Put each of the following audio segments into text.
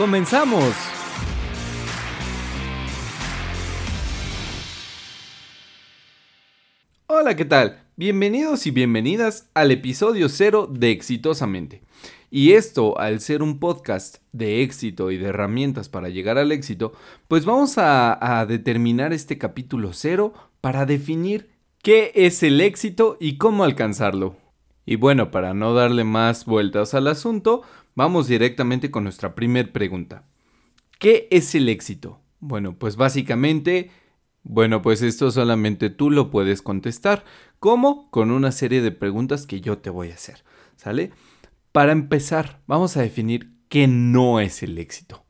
¡comenzamos! Hola, ¿qué tal? Bienvenidos y bienvenidas al episodio cero de Exitosamente. Y esto, al ser un podcast de éxito y de herramientas para llegar al éxito, pues vamos a, a determinar este capítulo cero para definir qué es el éxito y cómo alcanzarlo. Y bueno, para no darle más vueltas al asunto, vamos directamente con nuestra primera pregunta. ¿Qué es el éxito? Bueno, pues básicamente, bueno, pues esto solamente tú lo puedes contestar. ¿Cómo? Con una serie de preguntas que yo te voy a hacer. ¿Sale? Para empezar, vamos a definir qué no es el éxito.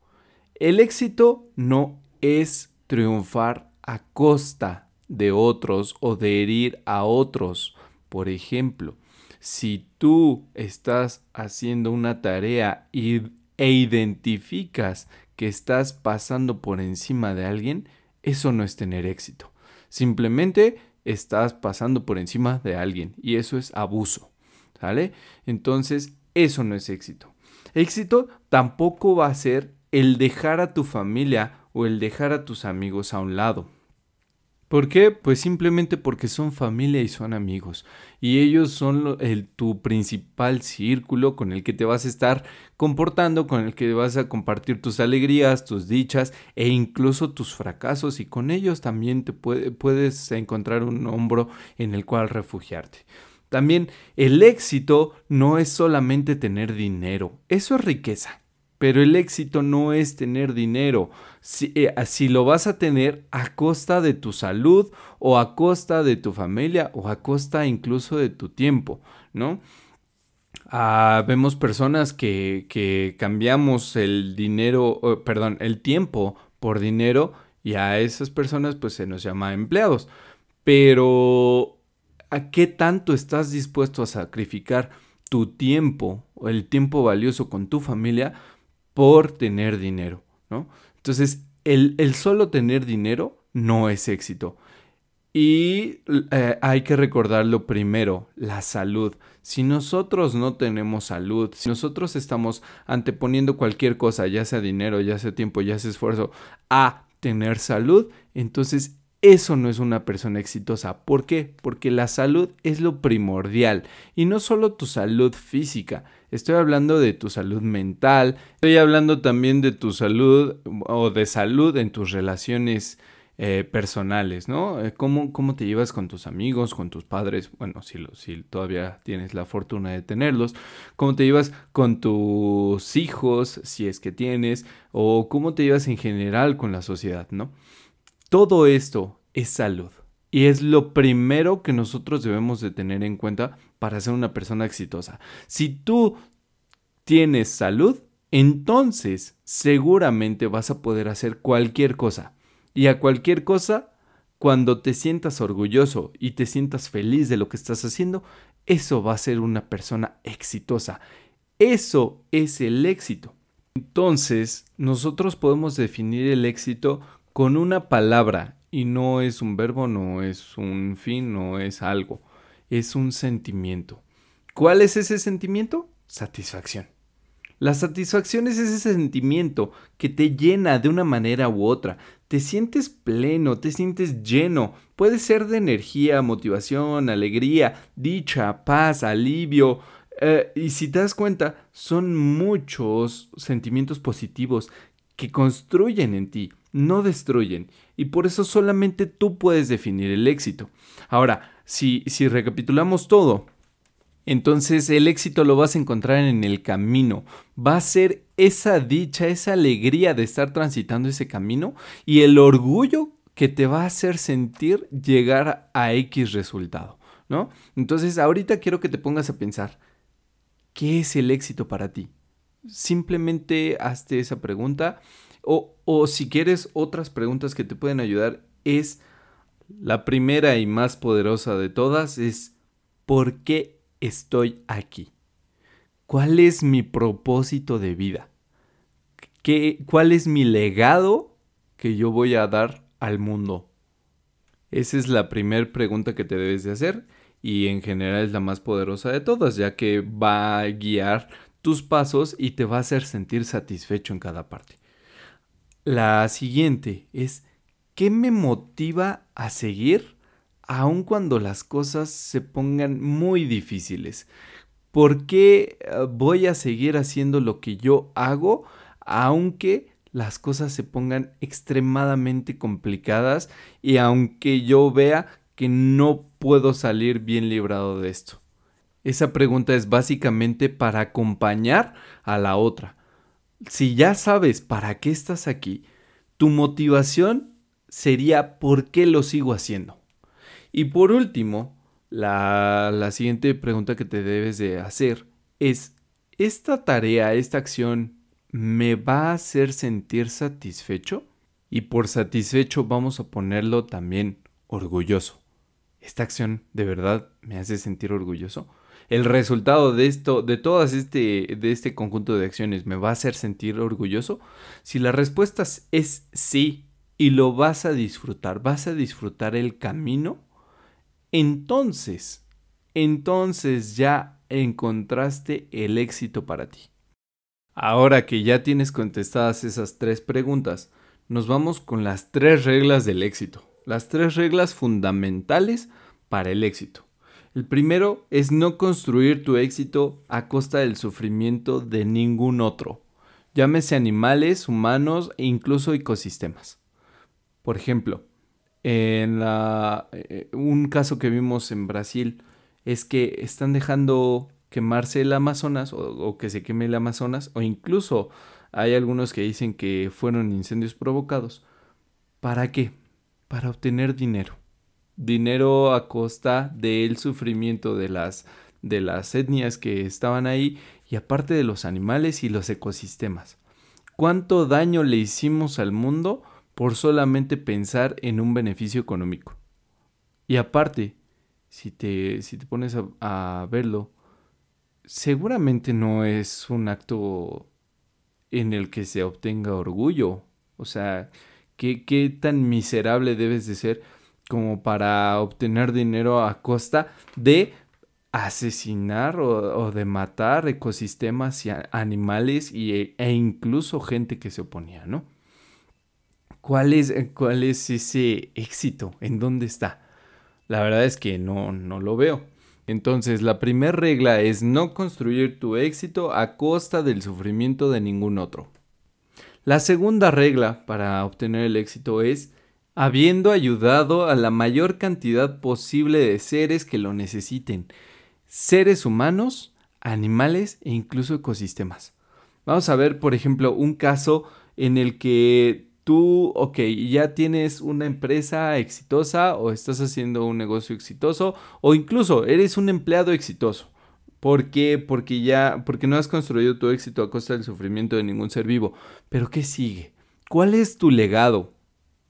El éxito no es triunfar a costa de otros o de herir a otros. Por ejemplo, si tú estás haciendo una tarea y, e identificas que estás pasando por encima de alguien, eso no es tener éxito. Simplemente estás pasando por encima de alguien y eso es abuso. ¿Sale? Entonces, eso no es éxito. Éxito tampoco va a ser el dejar a tu familia o el dejar a tus amigos a un lado. ¿Por qué? Pues simplemente porque son familia y son amigos. Y ellos son el, tu principal círculo con el que te vas a estar comportando, con el que vas a compartir tus alegrías, tus dichas e incluso tus fracasos. Y con ellos también te puedes encontrar un hombro en el cual refugiarte. También el éxito no es solamente tener dinero, eso es riqueza. Pero el éxito no es tener dinero. Si, eh, si, lo vas a tener a costa de tu salud o a costa de tu familia o a costa incluso de tu tiempo, ¿no? Ah, vemos personas que, que, cambiamos el dinero, perdón, el tiempo por dinero y a esas personas pues se nos llama empleados. Pero ¿a qué tanto estás dispuesto a sacrificar tu tiempo o el tiempo valioso con tu familia por tener dinero, ¿no? Entonces, el, solo tener dinero no es éxito. Y eh, hay que recordarlo primero, la salud. Si nosotros no tenemos salud, si nosotros estamos anteponiendo cualquier cosa, ya sea dinero, ya sea tiempo, ya sea esfuerzo, a tener salud, entonces eso no es una persona exitosa. ¿Por qué? Porque la salud es lo primordial y no solo tu salud física. Estoy hablando de tu salud mental, estoy hablando también de tu salud o de salud en tus relaciones eh, personales, ¿no? Eh, ¿Cómo, ¿Cómo, te llevas con tus amigos, con tus padres? Bueno, si, si todavía tienes la fortuna de tenerlos. ¿Cómo te llevas con tus hijos, si es que tienes? O cómo te llevas en general con la sociedad, ¿no? Todo esto es salud. Y es lo primero que nosotros debemos de tener en cuenta para ser una persona exitosa. Si tú tienes salud, entonces seguramente vas a poder hacer cualquier cosa. Y a cualquier cosa, cuando te sientas orgulloso y te sientas feliz de lo que estás haciendo, eso va a ser una persona exitosa. Eso es el éxito. Entonces, nosotros podemos definir el éxito con una palabra y no es un verbo, no es un fin, no es algo, es un sentimiento. ¿Cuál es ese sentimiento? Satisfacción. La satisfacción es ese sentimiento que te llena de una manera u otra. Te sientes pleno, te sientes lleno. Puede ser de energía, motivación, alegría, dicha, paz, alivio. Eh, y si te das cuenta, son muchos sentimientos positivos que construyen en ti no destruyen. Y por eso solamente tú puedes definir el éxito. Ahora, si, si recapitulamos todo, entonces el éxito lo vas a encontrar en el camino. Va a ser esa dicha, esa alegría de estar transitando ese camino y el orgullo que te va a hacer sentir llegar a X resultado, ¿no? Entonces ahorita quiero que te pongas a pensar, ¿qué es el éxito para ti? Simplemente hazte esa pregunta. O, o si quieres otras preguntas que te pueden ayudar, es la primera y más poderosa de todas, es ¿por qué estoy aquí? ¿Cuál es mi propósito de vida? ¿Qué, ¿Cuál es mi legado que yo voy a dar al mundo? Esa es la primera pregunta que te debes de hacer y en general es la más poderosa de todas, ya que va a guiar tus pasos y te va a hacer sentir satisfecho en cada parte. La siguiente es, ¿qué me motiva a seguir aun cuando las cosas se pongan muy difíciles? ¿Por qué eh, voy a seguir haciendo lo que yo hago aunque las cosas se pongan extremadamente complicadas y aunque yo vea que no puedo salir bien librado de esto? Esa pregunta es básicamente para acompañar a la otra. Si ya sabes para qué estás aquí, tu motivación sería por qué lo sigo haciendo. Y por último, la, la siguiente pregunta que te debes de hacer es, ¿esta tarea, esta acción me va a hacer sentir satisfecho? Y por satisfecho vamos a ponerlo también orgulloso. ¿Esta acción de verdad me hace sentir orgulloso? El resultado de esto, de todas este, de este conjunto de acciones, me va a hacer sentir orgulloso? Si la respuesta es sí y lo vas a disfrutar, vas a disfrutar el camino, entonces, entonces ya encontraste el éxito para ti. Ahora que ya tienes contestadas esas tres preguntas, nos vamos con las tres reglas del éxito, las tres reglas fundamentales para el éxito. El primero es no construir tu éxito a costa del sufrimiento de ningún otro, llámese animales, humanos e incluso ecosistemas. Por ejemplo, en eh, un caso que vimos en Brasil es que están dejando quemarse el Amazonas o, o, que se queme el Amazonas o incluso hay algunos que dicen que fueron incendios provocados. ¿Para qué? Para obtener dinero dinero a costa del sufrimiento de las, de las etnias que estaban ahí y aparte de los animales y los ecosistemas. ¿Cuánto daño le hicimos al mundo por solamente pensar en un beneficio económico? Y aparte, si te, si te pones a, a verlo, seguramente no es un acto en el que se obtenga orgullo. O sea, ¿qué, qué tan miserable debes de ser como para obtener dinero a costa de asesinar o, de matar ecosistemas y animales y, e incluso gente que se oponía, ¿no? ¿Cuál es, ¿Cuál es ese éxito? ¿En dónde está? La verdad es que no, no lo veo. Entonces, la primera regla es no construir tu éxito a costa del sufrimiento de ningún otro. La segunda regla para obtener el éxito es habiendo ayudado a la mayor cantidad posible de seres que lo necesiten, seres humanos, animales e incluso ecosistemas. Vamos a ver, por ejemplo, un caso en el que tú, ok, ya tienes una empresa exitosa o estás haciendo un negocio exitoso o incluso eres un empleado exitoso. ¿Por qué? Porque ya, porque no has construido tu éxito a costa del sufrimiento de ningún ser vivo. Pero ¿qué sigue? ¿Cuál es tu legado?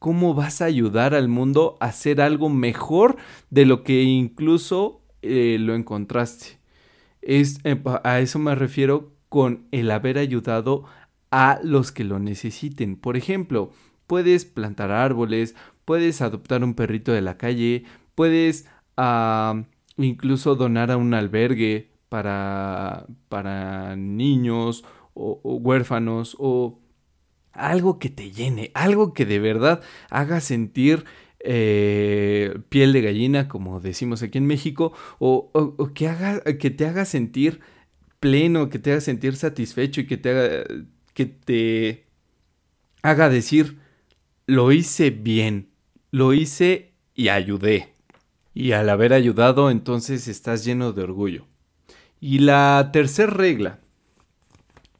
Cómo vas a ayudar al mundo a hacer algo mejor de lo que incluso eh, lo encontraste. Es, a eso me refiero con el haber ayudado a los que lo necesiten. Por ejemplo, puedes plantar árboles, puedes adoptar un perrito de la calle, puedes incluso donar a un albergue para, para niños o huérfanos o algo que te llene, algo que de verdad haga sentir eh, piel de gallina, como decimos aquí en México, o, que, haga, que te haga sentir pleno, que te haga sentir satisfecho y que te haga, que te haga decir, lo hice bien, lo hice y ayudé. Y al haber ayudado, entonces estás lleno de orgullo. Y la tercera regla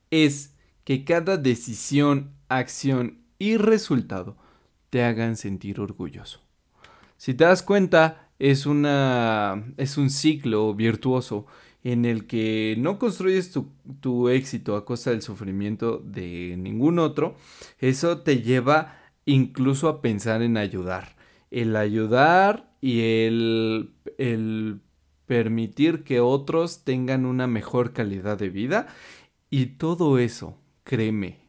es que cada decisión acción y resultado te hagan sentir orgulloso. Si te das cuenta, es, una, es un ciclo virtuoso en el que no construyes tu, éxito a costa del sufrimiento de ningún otro, eso te lleva incluso a pensar en ayudar. El ayudar y el, el permitir que otros tengan una mejor calidad de vida y todo eso, créeme,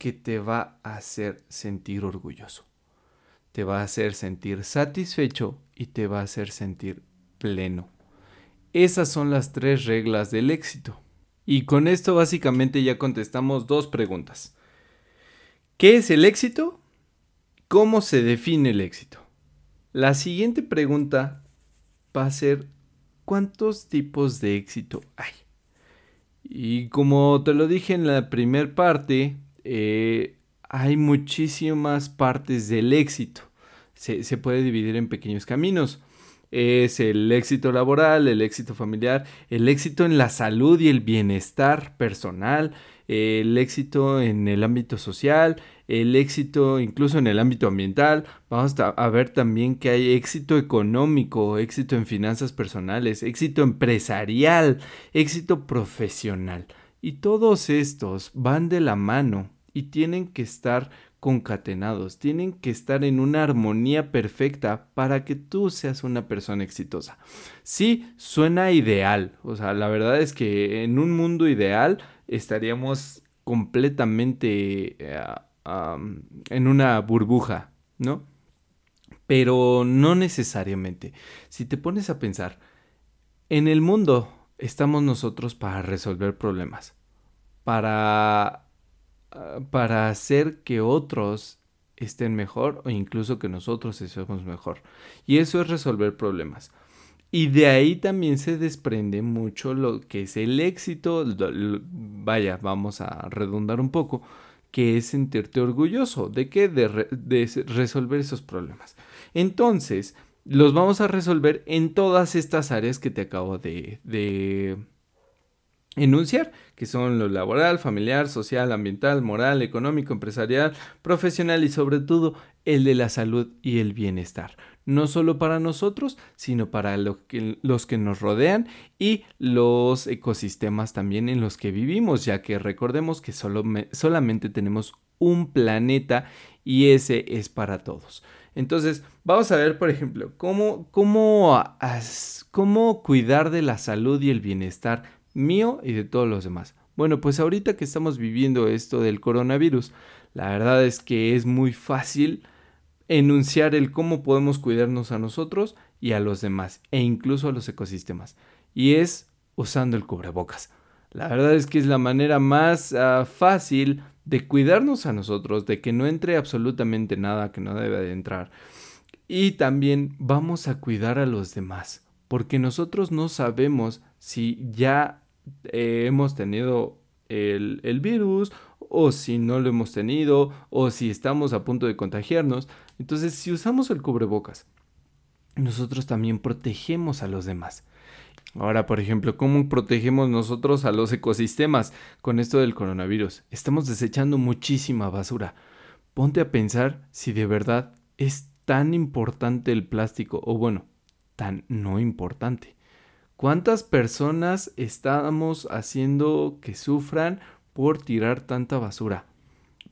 que te va a hacer sentir orgulloso. Te va a hacer sentir satisfecho y te va a hacer sentir pleno. Esas son las tres reglas del éxito. Y con esto básicamente ya contestamos dos preguntas. ¿Qué es el éxito? ¿Cómo se define el éxito? La siguiente pregunta va a ser ¿cuántos tipos de éxito hay? Y como te lo dije en la primera parte, eh, hay muchísimas partes del éxito. se puede dividir en pequeños caminos es el éxito laboral, el éxito familiar, el éxito en la salud y el bienestar personal, el éxito en el ámbito social, el éxito incluso en el ámbito ambiental. Vamos a ver también que hay éxito económico, éxito en finanzas personales, éxito empresarial, éxito profesional. Y todos estos van de la mano y tienen que estar concatenados, tienen que estar en una armonía perfecta para que tú seas una persona exitosa. Sí, suena ideal, o sea, la verdad es que en un mundo ideal estaríamos completamente eh, en una burbuja, ¿no? Pero no necesariamente. Si te pones a pensar, en el mundo estamos nosotros para resolver problemas, para Ah, para hacer que otros estén mejor o incluso que nosotros estemos mejor. Y eso es resolver problemas. Y de ahí también se desprende mucho lo que es el éxito, vaya, vamos a redundar un poco, que es sentirte orgulloso. ¿De qué? De, resolver esos problemas. Entonces, los vamos a resolver en todas estas áreas que te acabo de, enunciar, que son lo laboral, familiar, social, ambiental, moral, económico, empresarial, profesional y sobre todo el de la salud y el bienestar. No solo para nosotros, sino para los que nos rodean y los ecosistemas también en los que vivimos, ya que recordemos que solo solamente tenemos un planeta y ese es para todos. Entonces, vamos a ver, por ejemplo, cómo, cómo, cómo cuidar de la salud y el bienestar mío y de todos los demás. Bueno, pues ahorita que estamos viviendo esto del coronavirus, la verdad es que es muy fácil enunciar el cómo podemos cuidarnos a nosotros y a los demás, e incluso a los ecosistemas. Y es usando el cubrebocas. La verdad es que es la manera más ah, fácil de cuidarnos a nosotros, de que no entre absolutamente nada que no debe de entrar. Y también vamos a cuidar a los demás, porque nosotros no sabemos si ya eh, hemos tenido el, el virus o si no lo hemos tenido o si estamos a punto de contagiarnos. Entonces, si usamos el cubrebocas, nosotros también protegemos a los demás. Ahora, por ejemplo, ¿cómo protegemos nosotros a los ecosistemas con esto del coronavirus? Estamos desechando muchísima basura. Ponte a pensar si de verdad es tan importante el plástico o bueno, tan no importante. ¿Cuántas personas estamos haciendo que sufran por tirar tanta basura?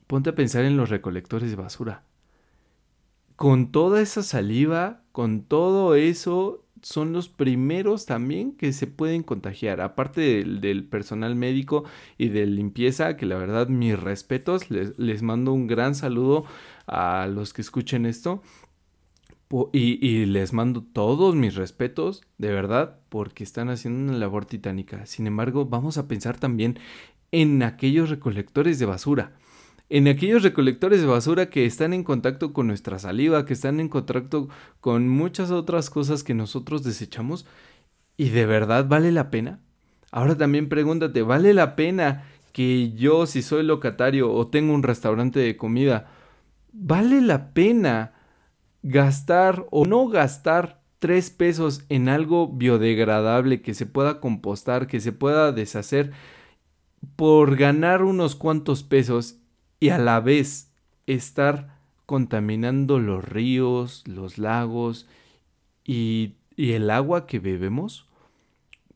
Ponte a pensar en los recolectores de basura. Con toda esa saliva, con todo eso, son los primeros también que se pueden contagiar. Aparte del, personal médico y de limpieza, que la verdad mis respetos, les, les mando un gran saludo a los que escuchen esto. Y, les mando todos mis respetos, de verdad, porque están haciendo una labor titánica. Sin embargo, vamos a pensar también en aquellos recolectores de basura. En aquellos recolectores de basura que están en contacto con nuestra saliva, que están en contacto con muchas otras cosas que nosotros desechamos. ¿Y de verdad vale la pena? Ahora también pregúntate, ¿vale la pena que yo, si soy locatario o tengo un restaurante de comida, ¿vale la pena? gastar o no gastar tres pesos en algo biodegradable que se pueda compostar, que se pueda deshacer, por ganar unos cuantos pesos y a la vez estar contaminando los ríos, los lagos y, y el agua que bebemos?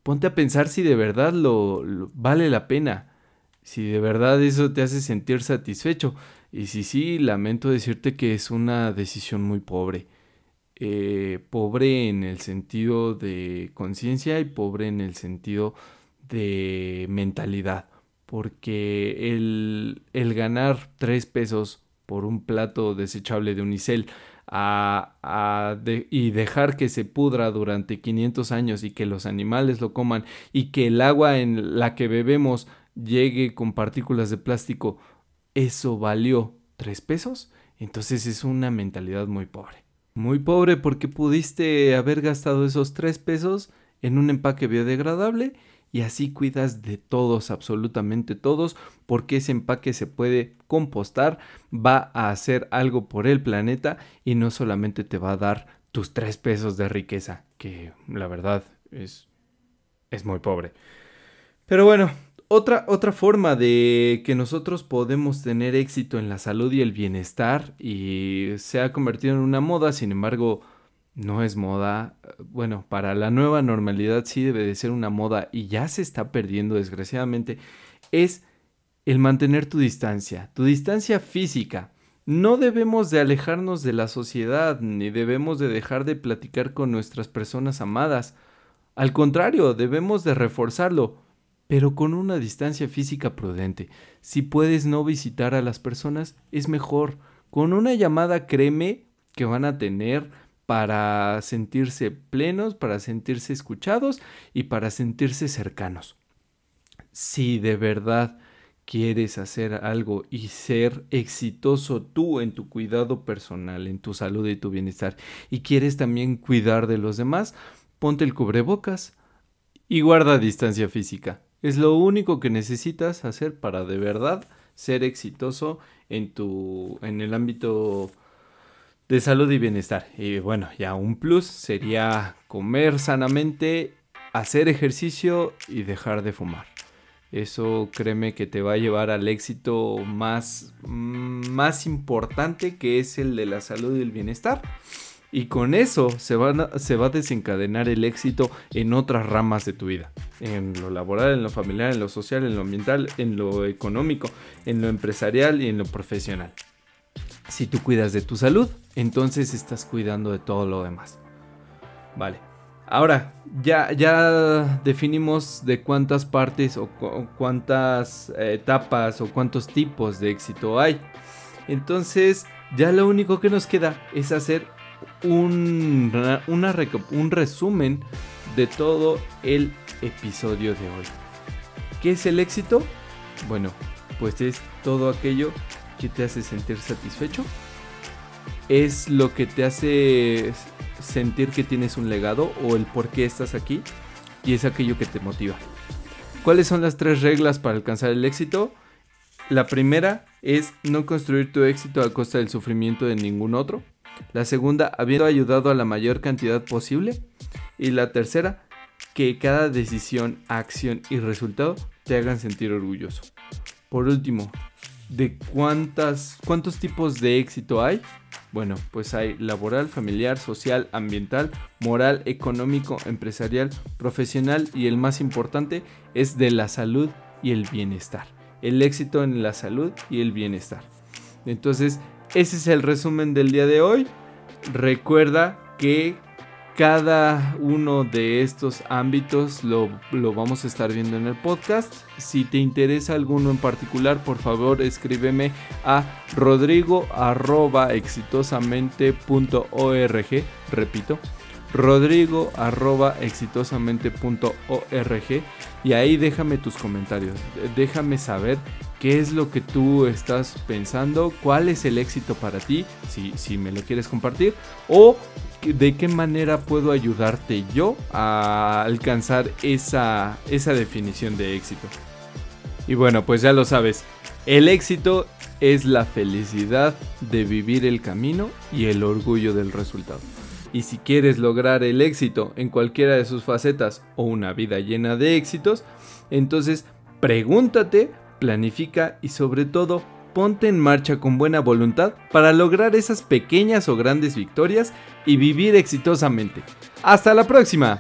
ponte a pensar si de verdad lo, vale la pena, si de verdad eso te hace sentir satisfecho. Y si sí, lamento decirte que es una decisión muy pobre. Eh, pobre en el sentido de conciencia y pobre en el sentido de mentalidad. Porque el, el ganar tres pesos por un plato desechable de unicel a, y dejar que se pudra durante 500 años y que los animales lo coman y que el agua en la que bebemos llegue con partículas de plástico, eso valió tres pesos, entonces es una mentalidad muy pobre. Muy pobre porque pudiste haber gastado esos tres pesos en un empaque biodegradable y así cuidas de todos, absolutamente todos, porque ese empaque se puede compostar, va a hacer algo por el planeta y no solamente te va a dar tus tres pesos de riqueza, que la verdad es, es muy pobre. Pero bueno, otra, otra forma de que nosotros podemos tener éxito en la salud y el bienestar y se ha convertido en una moda, sin embargo, no es moda. Bueno, para la nueva normalidad sí debe de ser una moda y ya se está perdiendo desgraciadamente. Es el mantener tu distancia, tu distancia física. No debemos de alejarnos de la sociedad ni debemos de dejar de platicar con nuestras personas amadas. Al contrario, debemos de reforzarlo, pero con una distancia física prudente. Si puedes no visitar a las personas, es mejor. Con una llamada créeme que van a tener para sentirse plenos, para sentirse escuchados y para sentirse cercanos. Si de verdad quieres hacer algo y ser exitoso tú en tu cuidado personal, en tu salud y tu bienestar, y quieres también cuidar de los demás, ponte el cubrebocas y guarda distancia física. Es lo único que necesitas hacer para de verdad ser exitoso en tu en el ámbito de salud y bienestar. Y bueno, ya un plus sería comer sanamente, hacer ejercicio y dejar de fumar. Eso créeme que te va a llevar al éxito más, mm, más importante que es el de la salud y el bienestar. Y con eso se, se va a desencadenar el éxito en otras ramas de tu vida. En lo laboral, en lo familiar, en lo social, en lo ambiental, en lo económico, en lo empresarial y en lo profesional. Si tú cuidas de tu salud, entonces estás cuidando de todo lo demás. Vale. Ahora, ya, ya definimos de cuántas partes o cuántas etapas o cuántos tipos de éxito hay. Entonces, ya lo único que nos queda es hacer un, un resumen de todo el episodio de hoy. ¿Qué es el éxito? Bueno, pues es todo aquello que te hace sentir satisfecho, es lo que te hace sentir que tienes un legado o el por qué estás aquí y es aquello que te motiva. ¿Cuáles son las tres reglas para alcanzar el éxito? La primera es no construir tu éxito a costa del sufrimiento de ningún otro. La segunda, habiendo ayudado a la mayor cantidad posible. Y la tercera, que cada decisión, acción y resultado te hagan sentir orgulloso. Por último, ¿de cuántas, cuántos tipos de éxito hay? Bueno, pues hay laboral, familiar, social, ambiental, moral, económico, empresarial, profesional y el más importante es de la salud y el bienestar. El éxito en la salud y el bienestar. Entonces, ese es el resumen del día de hoy. Recuerda que cada uno de estos ámbitos lo, vamos a estar viendo en el podcast. Si te interesa alguno en particular, por favor escríbeme a rodrigo Repito, rodrigo y ahí déjame tus comentarios. Déjame saber qué es lo que tú estás pensando, cuál es el éxito para ti, si, si me lo quieres compartir, o de qué manera puedo ayudarte yo a alcanzar esa, esa definición de éxito. Y bueno, pues ya lo sabes, el éxito es la felicidad de vivir el camino y el orgullo del resultado. Y si quieres lograr el éxito en cualquiera de sus facetas o una vida llena de éxitos, entonces pregúntate, planifica y sobre todo ponte en marcha con buena voluntad para lograr esas pequeñas o grandes victorias y vivir exitosamente. ¡Hasta la próxima!